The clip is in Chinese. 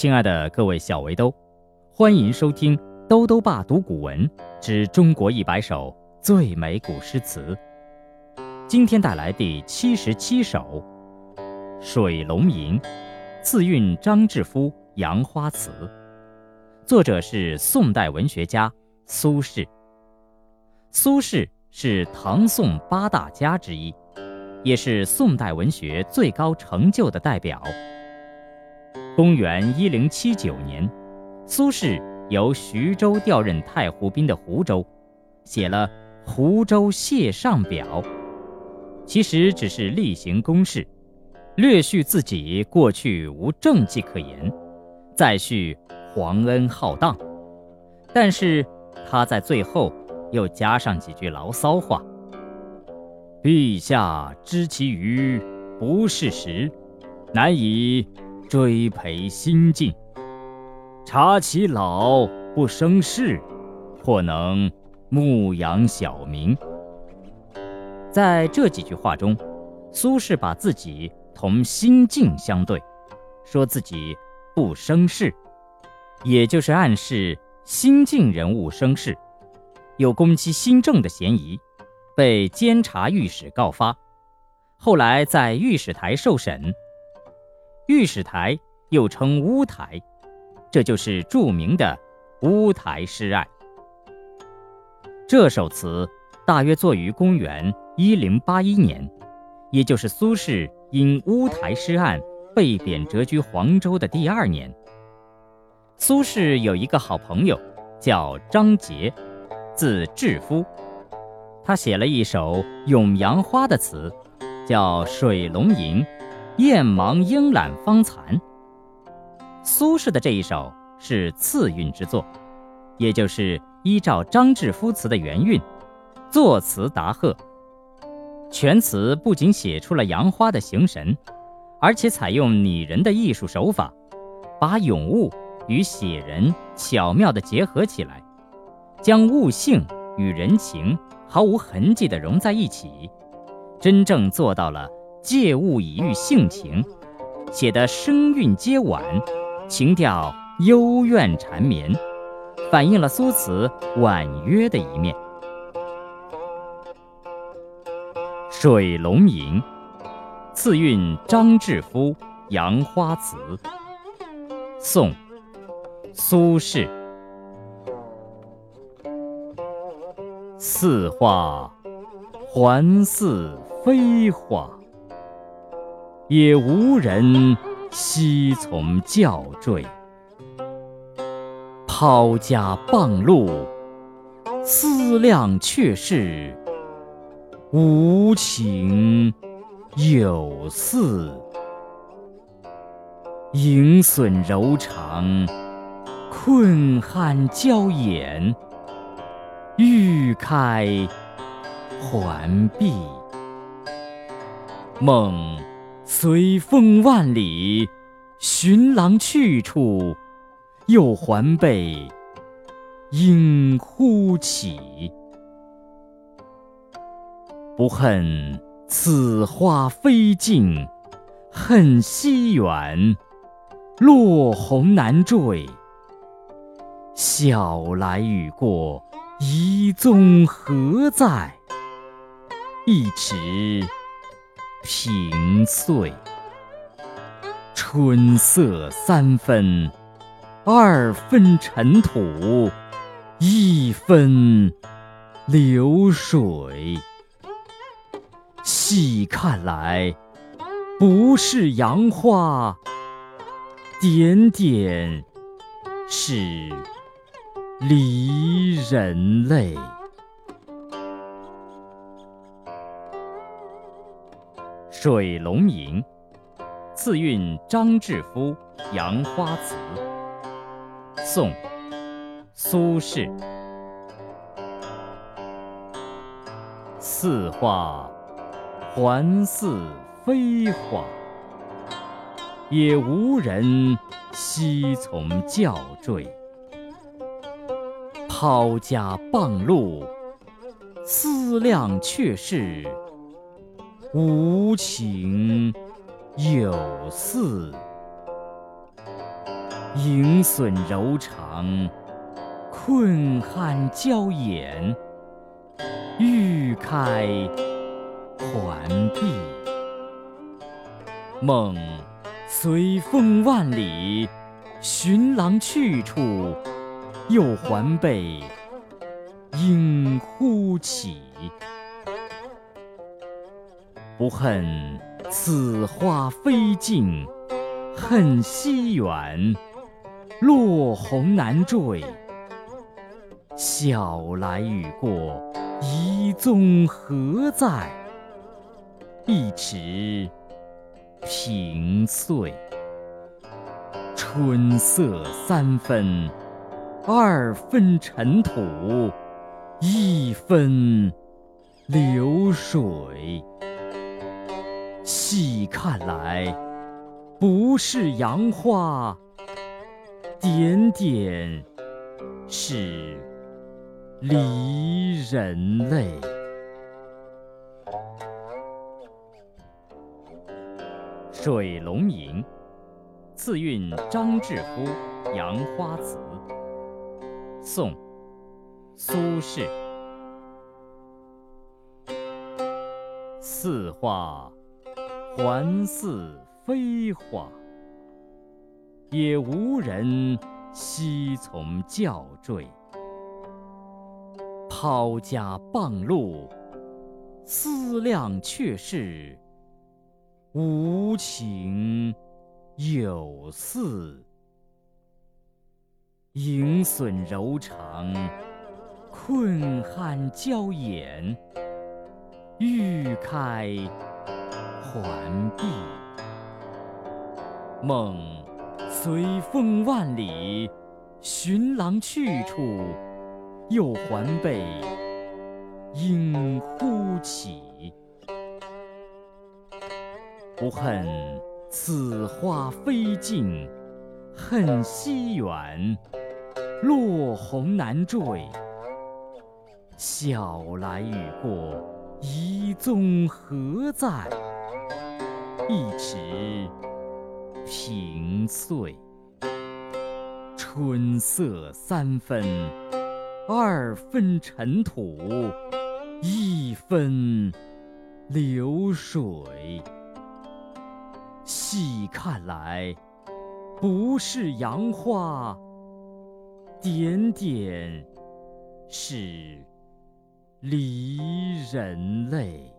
亲爱的各位小围兜，欢迎收听《兜兜爸读古文之中国一百首最美古诗词》。今天带来第七十七首《水龙吟》，次韵张志夫《杨花词》，作者是宋代文学家苏轼。苏轼是唐宋八大家之一，也是宋代文学最高成就的代表。公元一零七九年，苏轼由徐州调任太湖滨的湖州，写了《湖州谢上表》，其实只是例行公事，略叙自己过去无政绩可言，再叙皇恩浩荡。但是他在最后又加上几句牢骚话：“陛下知其愚，不是时，难以。”追培新进，察其老不生事，或能牧养小民。在这几句话中，苏轼把自己同心境相对，说自己不生事，也就是暗示新晋人物生事，有攻击新政的嫌疑，被监察御史告发，后来在御史台受审。御史台又称乌台，这就是著名的乌台诗案。这首词大约作于公元一零八一年，也就是苏轼因乌台诗案被贬谪居黄州的第二年。苏轼有一个好朋友叫张杰，字志夫，他写了一首咏杨花的词，叫《水龙吟》。雁忙莺懒芳残。苏轼的这一首是次韵之作，也就是依照张志夫词的原韵，作词达贺。全词不仅写出了杨花的形神，而且采用拟人的艺术手法，把咏物与写人巧妙地结合起来，将物性与人情毫无痕迹地融在一起，真正做到了。借物以喻性情，写得声韵皆婉，情调幽怨缠绵，反映了苏词婉约的一面。《水龙吟》，次韵张志夫《杨花词》，宋·苏轼。似画还似非画。也无人悉从教坠，抛家傍路，思量却是无情有似。盈损柔肠，困酣娇眼，欲开还闭，梦。随风万里，寻郎去处，又还被莺呼起。不恨此花飞尽，恨西园落红难缀。晓来雨过，遗踪何在？一池。平岁，春色三分，二分尘土，一分流水。细看来，不是杨花，点点是离人泪。《水龙吟》，次韵张志夫《杨花词》，宋·苏轼。似画还似非画，也无人惜从教坠。抛家傍路，思量却是。无情有似。盈损柔肠，困酣娇眼，欲开还闭。梦随风万里，寻郎去处，又还被莺呼起。不恨此花飞尽，恨西园落红难缀。晓来雨过，遗踪何在？一池平碎。春色三分，二分尘土，一分流水。细看来，不是杨花，点点是离人泪。《水龙吟》，次韵张志夫《杨花词》，宋·苏轼。似花。还似飞花，也无人惜从教坠。抛家傍路，思量却是无情有似。盈损柔肠，困酣娇眼，欲开。还闭，梦随风万里，寻郎去处，又还被莺呼起。不恨此花飞尽，恨西园落红难缀。晓来雨过，遗踪何在？一池萍碎，春色三分，二分尘土，一分流水。细看来，不是杨花，点点是离人泪。